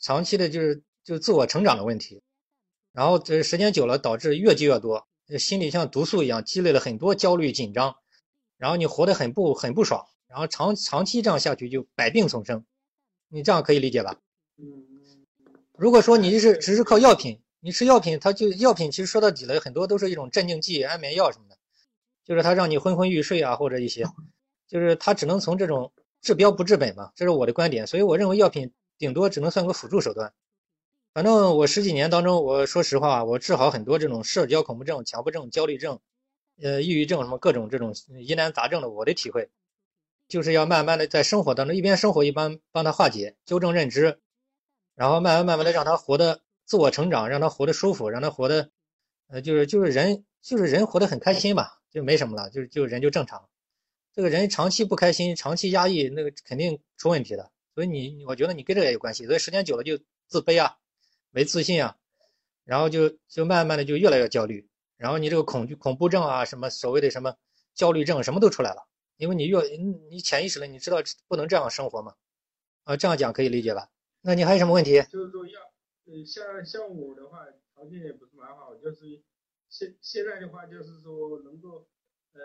长期的就是就自我成长的问题，然后这时间久了导致越积越多，心里像毒素一样积累了很多焦虑紧张，然后你活得很不很不爽，然后长长期这样下去就百病丛生，你这样可以理解吧？嗯，如果说你是只是靠药品，你吃药品，它就药品其实说到底了，很多都是一种镇静剂、安眠药什么的，就是它让你昏昏欲睡啊，或者一些，就是它只能从这种治标不治本嘛，这是我的观点。所以我认为药品顶多只能算个辅助手段。反正我十几年当中，我说实话，我治好很多这种社交恐怖症、强迫症、焦虑症，呃，抑郁症什么各种这种疑难杂症的。我的体会，就是要慢慢的在生活当中一边生活一边帮他化解、纠正认知，然后慢慢慢慢的让他活得。自我成长，让他活得舒服，让他活得，呃，就是就是人就是人活得很开心嘛，就没什么了，就就人就正常。这个人长期不开心，长期压抑，那个肯定出问题的。所以你，我觉得你跟这个也有关系。所以时间久了就自卑啊，没自信啊，然后就就慢慢的就越来越焦虑，然后你这个恐惧恐怖症啊，什么所谓的什么焦虑症，什么都出来了。因为你越你潜意识了，你知道不能这样生活嘛，啊，这样讲可以理解吧？那你还有什么问题？就是说要。呃，像像我的话，条件也不是蛮好，就是现现在的话，就是说能够，呃，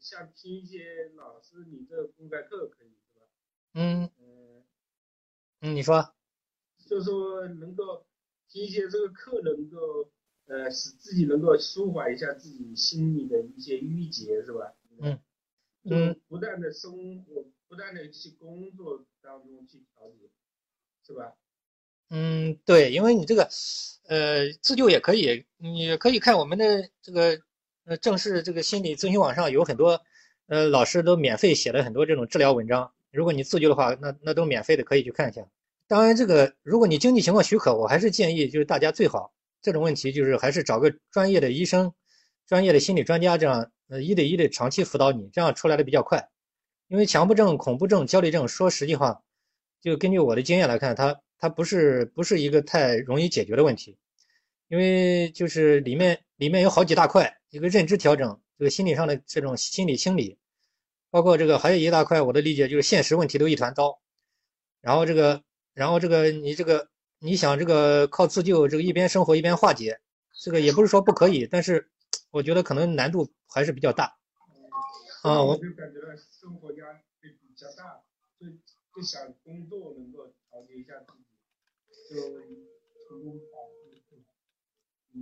像听一些老师你这公开课可以？嗯嗯嗯，你说，就是说能够听一些这个课，能够呃使自己能够舒缓一下自己心里的一些郁结是吧？嗯嗯，不断的生活，不断的去工作当中去调节，是吧？嗯，对，因为你这个，呃，自救也可以，你可以看我们的这个，呃，正式这个心理咨询网上有很多，呃，老师都免费写了很多这种治疗文章。如果你自救的话，那那都免费的，可以去看一下。当然，这个如果你经济情况许可，我还是建议就是大家最好这种问题就是还是找个专业的医生、专业的心理专家这样，呃，一对一的长期辅导你，这样出来的比较快。因为强迫症、恐怖症、焦虑症，说实际话，就根据我的经验来看，它。它不是不是一个太容易解决的问题，因为就是里面里面有好几大块，一个认知调整，这个心理上的这种心理清理，包括这个还有一大块，我的理解就是现实问题都一团糟，然后这个然后这个你这个你想这个靠自救，这个一边生活一边化解，这个也不是说不可以，但是我觉得可能难度还是比较大。啊，我就感觉到生活压力比较大，就就想工作能够调节一下自己。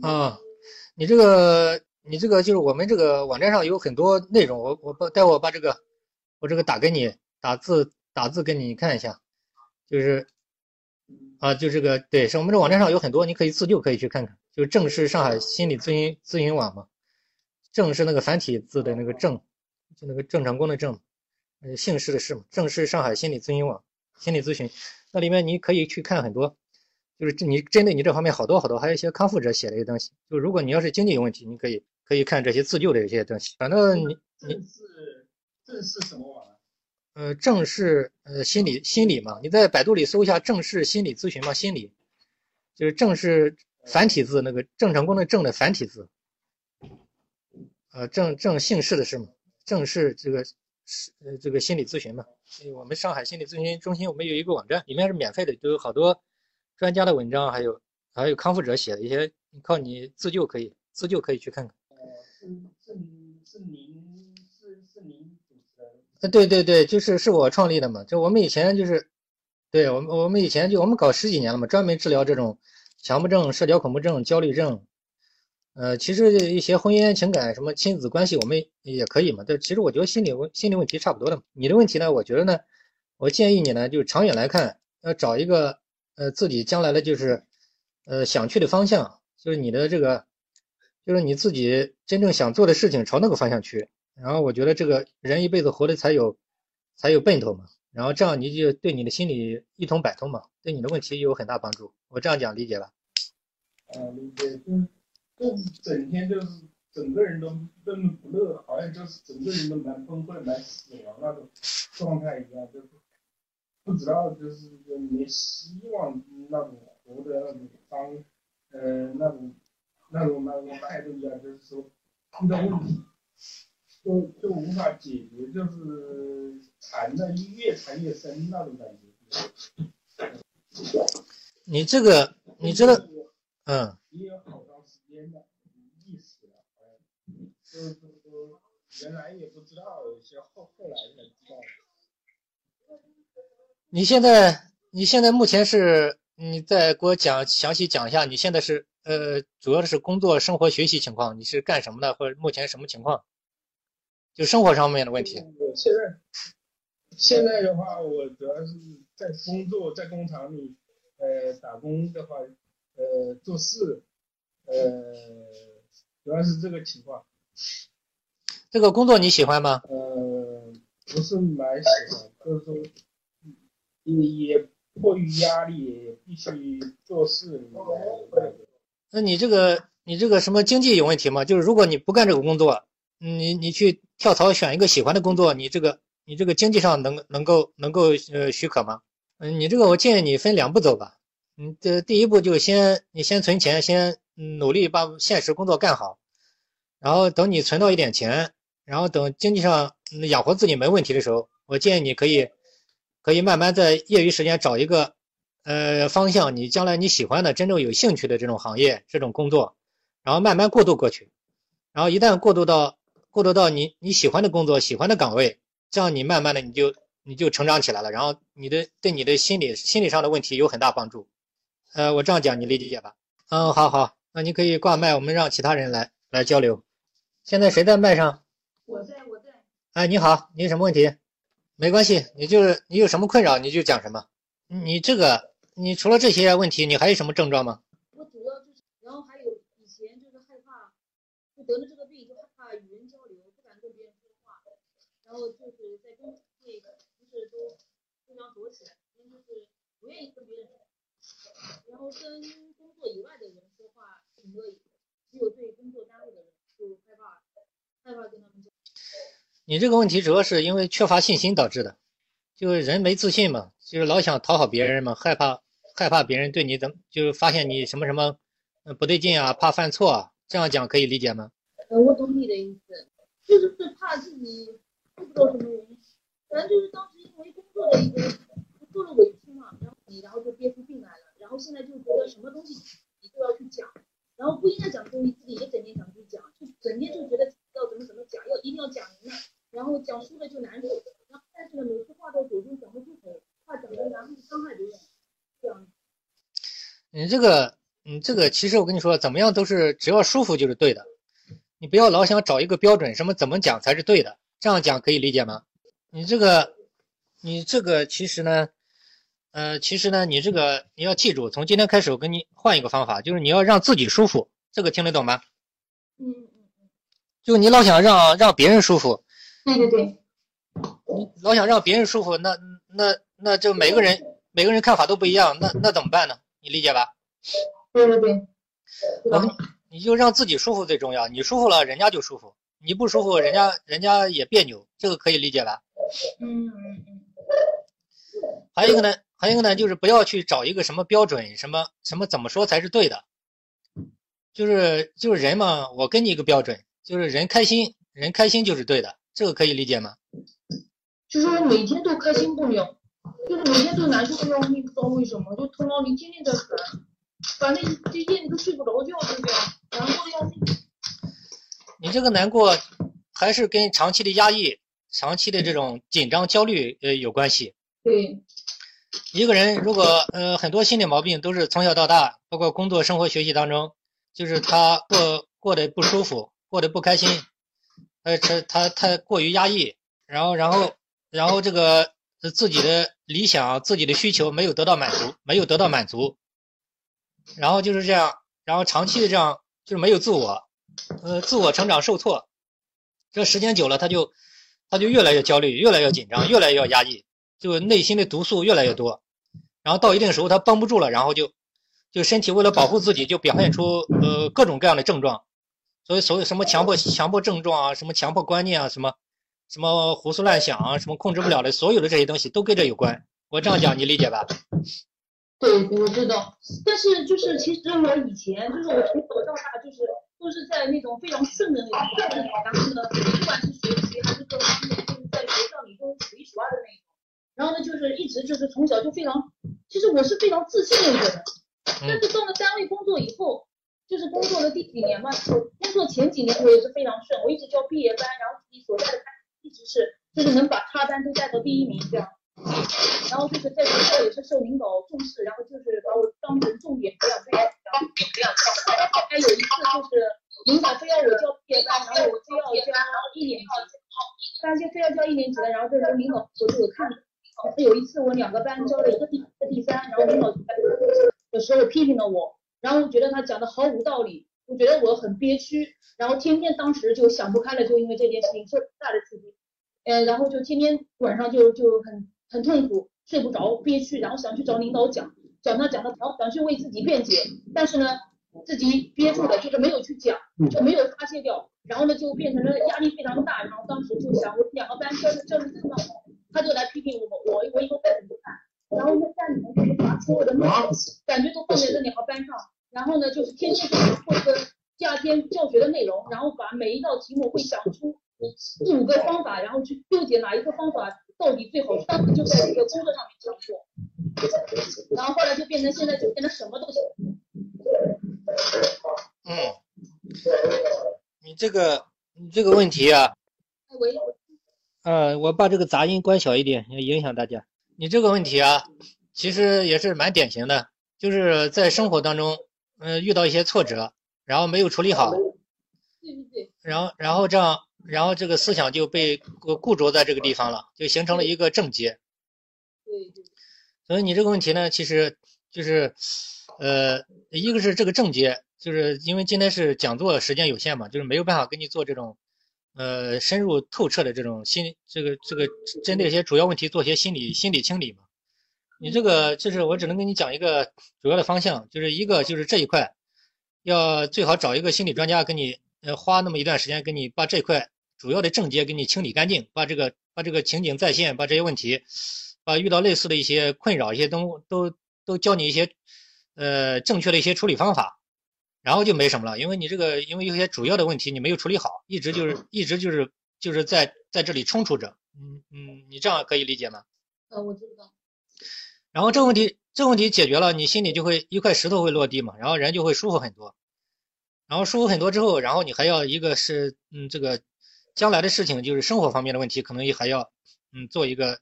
啊，你这个，你这个就是我们这个网站上有很多内容，我我待会我把这个，我这个打给你，打字打字给你看一下，就是，啊，就这个，对，是我们这网站上有很多，你可以自救可以去看看，就正是上海心理咨询咨询网嘛，正是那个繁体字的那个正，就那个郑成功的郑，呃，姓氏的氏嘛，正是上海心理咨询网，心理咨询，那里面你可以去看很多。就是你针对你这方面好多好多，还有一些康复者写的一些东西。就如果你要是经济有问题，你可以可以看这些自救的一些东西。反正你你是正是什么网？呃，正是呃心理心理嘛。你在百度里搜一下正式心理咨询嘛，心理就是正是繁体字那个郑成功的郑的繁体字。呃，郑郑姓氏的是嘛？正是这个是呃这个心理咨询嘛。我们上海心理咨询中心，我们有一个网站，里面是免费的，就有好多。专家的文章，还有还有康复者写的一些，靠你自救可以自救可以去看看。是是您是是您主持的？对对对，就是是我创立的嘛。就我们以前就是，对我们我们以前就我们搞十几年了嘛，专门治疗这种强迫症、社交恐怖症、焦虑症。呃，其实一些婚姻情感什么亲子关系，我们也可以嘛。但其实我觉得心理问心理问题差不多的。你的问题呢，我觉得呢，我建议你呢，就是长远来看，要找一个。呃，自己将来的就是，呃，想去的方向，就是你的这个，就是你自己真正想做的事情，朝那个方向去。然后我觉得这个人一辈子活的才有，才有奔头嘛。然后这样你就对你的心理一通百通嘛，对你的问题有很大帮助。我这样讲理解吧？啊，理解。就就整天就是整个人都闷闷不乐，好像就是整个人都蛮崩溃、蛮死亡那种状态一样，就是。不知道，就是没希望那种活的那种方，呃，那种那种那种态度啊，就是说遇到问题就就无法解决，就是缠的越缠越深那种感觉。你这个，你这个，嗯，也有好长时间的意识了，哎，就是说原来也不知道，有些后后来才知道。你现在，你现在目前是，你再给我讲详细讲一下，你现在是，呃，主要的是工作、生活、学习情况，你是干什么的，或者目前什么情况？就生活上面的问题。我现在，现在的话，我主要是在工作，在工厂里。呃，打工的话，呃，做事，呃，主要是这个情况。这个工作你喜欢吗？呃，不是蛮喜欢，就是说，也也迫于压力，必须做事。那你这个，你这个什么经济有问题吗？就是如果你不干这个工作，你你去跳槽选一个喜欢的工作，你这个你这个经济上能能够能够呃许可吗？嗯，你这个我建议你分两步走吧。嗯，这第一步就先你先存钱，先努力把现实工作干好，然后等你存到一点钱，然后等经济上养活自己没问题的时候，我建议你可以可以慢慢在业余时间找一个呃方向，你将来你喜欢的、真正有兴趣的这种行业、这种工作，然后慢慢过渡过去，然后一旦过渡到过渡到你你喜欢的工作、喜欢的岗位，这样你慢慢的你就。你就成长起来了，然后你的对你的心理心理上的问题有很大帮助。呃，我这样讲你理解吧？嗯，好好，那你可以挂麦，我们让其他人来来交流。现在谁在麦上？我在，我在。哎，你好，你有什么问题？没关系，你就是你有什么困扰你就讲什么。你这个，你除了这些问题，你还有什么症状吗？我主要就是，然后还有以前就是害怕，就得了这个病就害怕与人交流，不敢跟别人说话，然后就是在工会。都非常躲起来，就是不愿意跟别人说，然后跟工作以外的人说话挺乐意，只有对工作单位的人就害怕，害怕跟他们讲。你这个问题主要是因为缺乏信心导致的，就是人没自信嘛，就是老想讨好别人嘛，害怕害怕别人对你怎么，就是发现你什么什么不对劲啊，怕犯错，这样讲可以理解吗？呃，我懂你的意思，就是怕自己不知道什么原因。反正就是当时因为工作的一个受了委屈嘛，然后你然后就憋出病来了，然后现在就觉得什么东西你都要去讲，然后不应该讲的东西自己也整天想去讲，就整天就觉得要怎么怎么讲，要一定要讲赢了，然后讲输了就难受，然后但是呢每次话到嘴中讲不出口，怕讲的然后伤害别人，你这个，你这个其实我跟你说，怎么样都是只要舒服就是对的，你不要老想找一个标准，什么怎么讲才是对的，这样讲可以理解吗？你这个，你这个其实呢，呃，其实呢，你这个你要记住，从今天开始我给你换一个方法，就是你要让自己舒服，这个听得懂吗？嗯嗯嗯。就你老想让让别人舒服。对对对。你老想让别人舒服，那那那就每个人每个人看法都不一样，那那怎么办呢？你理解吧？对对对。我们你就让自己舒服最重要，你舒服了，人家就舒服；你不舒服，人家人家也别扭，这个可以理解吧？嗯嗯嗯，还有一个呢，还有一个呢，就是不要去找一个什么标准，什么什么怎么说才是对的，就是就是人嘛，我给你一个标准，就是人开心，人开心就是对的，这个可以理解吗？就是我每天都开心不了，就是每天都难受的要命，不知道为什么，就头脑里天天在烦，反正这夜里都睡不着觉，对不对，难过的要命。你这个难过，还是跟长期的压抑。长期的这种紧张、焦虑，呃，有关系。对，一个人如果呃很多心理毛病都是从小到大，包括工作、生活、学习当中，就是他过过得不舒服，过得不开心，呃，他他太过于压抑，然后然后然后这个自己的理想、自己的需求没有得到满足，没有得到满足，然后就是这样，然后长期的这样就是没有自我，呃，自我成长受挫，这时间久了他就。他就越来越焦虑，越来越紧张，越来越压抑，就内心的毒素越来越多。然后到一定时候，他绷不住了，然后就就身体为了保护自己，就表现出呃各种各样的症状。所以所谓什么强迫强迫症状啊，什么强迫观念啊，什么什么胡思乱想啊，什么控制不了的，所有的这些东西都跟这有关。我这样讲你理解吧？对，我知道。但是就是其实我以前就是我从小到大就是都是在那种非常顺的那种状态，然后呢，不管是学习还是各方面，就是在学校里都数一数二的那种。然后呢，就是一直就是从小就非常，其实我是非常自信的一个人，但是到了单位工作以后，就是工作的第几年嘛，工作前几年我也是非常顺，我一直教毕业班，然后自己所在的班一直是就是能把插班都带到第一名这样，然后就是在学校也是受领导重视，然后就是把我当成重点培养对象，培养。还有一次就是领导非要我交毕业班，然后我非要交一年级，发现非要交一年级的，然后这时候领导我就有看。有一次我两个班交了一个第一个第三，然后领导有时候批评了我，然后我觉得他讲的毫无道理，我觉得我很憋屈，然后天天当时就想不开了，就因为这件事情受大的刺激，呃，然后就天天晚上就就很很痛苦，睡不着，憋屈，然后想去找领导讲，讲他讲的，然后想去为自己辩解，但是呢自己憋住了，就是没有去讲，就没有发泄掉，然后呢就变成了压力非常大，然后当时就想我两个班教的教的这么好。他就来批评我，我我一个班都不看，然后呢站里面就是把所有的内容感觉都放在这两个班上，然后呢就是天天就是或者第二天教学的内容，然后把每一道题目会想出四五个方法，然后去纠结哪一个方法到底最好，当时就在这个工作上面讲过，然后后来就变成现在就变得什么都行。嗯，你这个你这个问题啊。喂。呃，我把这个杂音关小一点，也影响大家。你这个问题啊，其实也是蛮典型的，就是在生活当中，嗯，遇到一些挫折，然后没有处理好，然后然后这样，然后这个思想就被固着在这个地方了，就形成了一个症结。对对。所以你这个问题呢，其实就是，呃，一个是这个症结，就是因为今天是讲座时间有限嘛，就是没有办法给你做这种。呃，深入透彻的这种心，这个这个针对一些主要问题做些心理心理清理嘛。你这个就是我只能跟你讲一个主要的方向，就是一个就是这一块，要最好找一个心理专家跟你，呃，花那么一段时间给你把这块主要的症结给你清理干净，把这个把这个情景再现，把这些问题，把遇到类似的一些困扰一些东都都教你一些，呃，正确的一些处理方法。然后就没什么了，因为你这个，因为有些主要的问题你没有处理好，一直就是一直就是就是在在这里冲突着，嗯嗯，你这样可以理解吗？呃，我知道。然后这个问题，这个问题解决了，你心里就会一块石头会落地嘛，然后人就会舒服很多。然后舒服很多之后，然后你还要一个是，嗯，这个将来的事情就是生活方面的问题，可能也还要，嗯，做一个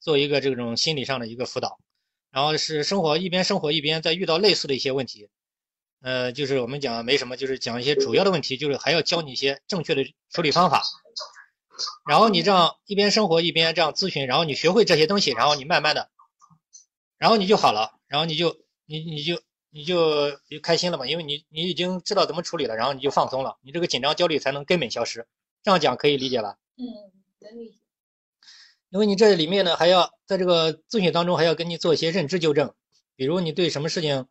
做一个这种心理上的一个辅导。然后是生活一边生活一边在遇到类似的一些问题。呃，就是我们讲没什么，就是讲一些主要的问题，就是还要教你一些正确的处理方法。然后你这样一边生活一边这样咨询，然后你学会这些东西，然后你慢慢的，然后你就好了，然后你就你你就你就就开心了嘛，因为你你已经知道怎么处理了，然后你就放松了，你这个紧张焦虑才能根本消失。这样讲可以理解吧？嗯，能理解。因为你这里面呢，还要在这个咨询当中还要给你做一些认知纠正，比如你对什么事情。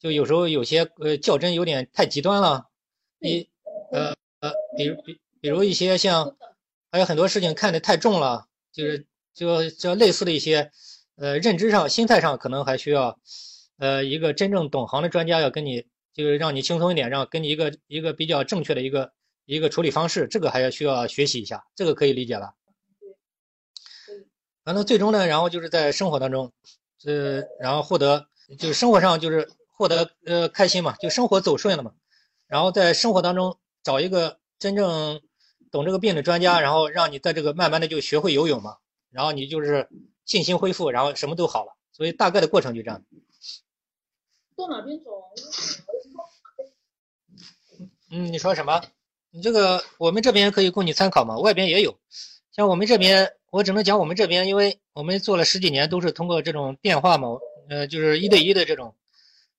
就有时候有些呃较真有点太极端了，你呃呃，比如比比如一些像，还有很多事情看得太重了，就是就就类似的一些呃认知上、心态上可能还需要呃一个真正懂行的专家要跟你，就是让你轻松一点，让跟你一个一个比较正确的一个一个处理方式，这个还要需要学习一下，这个可以理解吧？完了最终呢，然后就是在生活当中，呃，然后获得就是生活上就是。获得呃开心嘛，就生活走顺了嘛，然后在生活当中找一个真正懂这个病的专家，然后让你在这个慢慢的就学会游泳嘛，然后你就是信心恢复，然后什么都好了，所以大概的过程就这样。到哪边走？嗯，你说什么？你这个我们这边可以供你参考嘛，外边也有，像我们这边，我只能讲我们这边，因为我们做了十几年都是通过这种电话嘛，呃，就是一对一的这种。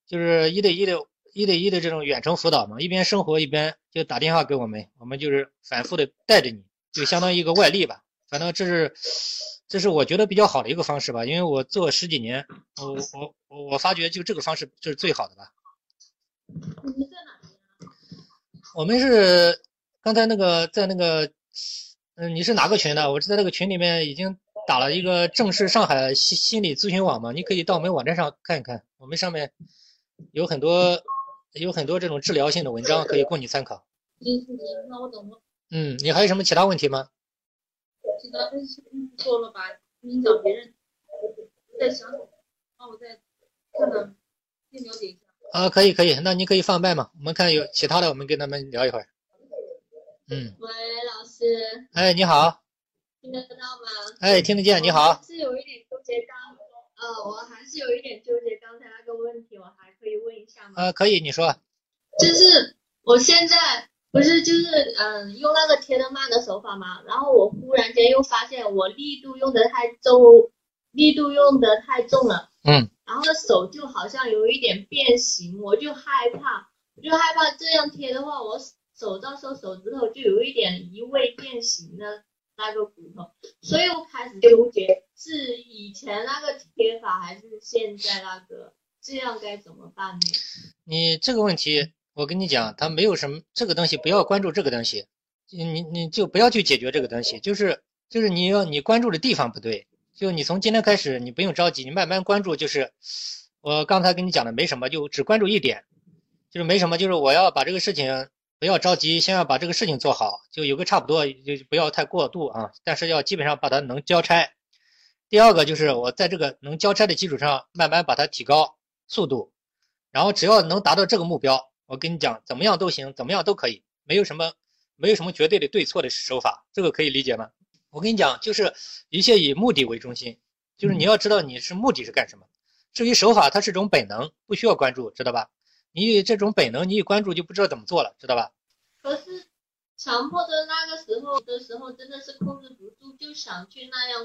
就是一对一的、一对一的这种远程辅导嘛，一边生活一边就打电话给我们，我们就是反复的带着你，就相当于一个外力吧。反正这是，这是我觉得比较好的一个方式吧，因为我做十几年，我我我我发觉就这个方式就是最好的吧。你们在哪我们是刚才那个在那个，嗯，你是哪个群的？我是在那个群里面已经打了一个正式上海心心理咨询网嘛，你可以到我们网站上看一看，我们上面。有很多有很多这种治疗性的文章可以供你参考。行行，那我懂了。嗯，你还有什么其他问题吗？其他分析说了吧，你找别人。再想什么，然后我再看看，先了解一下。啊，可以可以，那您可以放麦嘛，我们看有其他的，我们跟他们聊一会儿。嗯，喂，老师，哎，你好，听得到吗？哎，听得见，你好，是有一点纠结刚，呃，我还是有一点纠结刚才那个问题，我还可以问一下吗？啊，可以，你说，就是我现在不是就是嗯用那个贴的慢的手法嘛，然后我忽然间又发现我力度用的太重，力度用的太重了，嗯，然后手就好像有一点变形，我就害怕，我就害怕这样贴的话，我手到时候手指头就有一点移位变形的那个骨头，所以我开始纠结是以前那个贴法还是现在那个，这样该怎么办呢？你这个问题，我跟你讲，他没有什么这个东西，不要关注这个东西，你你就不要去解决这个东西，就是就是你要你关注的地方不对，就你从今天开始，你不用着急，你慢慢关注，就是我刚才跟你讲的没什么，就只关注一点，就是没什么，就是我要把这个事情不要着急，先要把这个事情做好，就有个差不多，就不要太过度啊，但是要基本上把它能交差。第二个就是我在这个能交差的基础上，慢慢把它提高速度，然后只要能达到这个目标，我跟你讲，怎么样都行，怎么样都可以，没有什么没有什么绝对的对错的手法，这个可以理解吗？我跟你讲，就是一切以目的为中心，就是你要知道你是目的是干什么。至于手法，它是种本能，不需要关注，知道吧？你这种本能，你一关注就不知道怎么做了，知道吧？可是强迫的那个时候的时候，真的是控制不住，就想去那样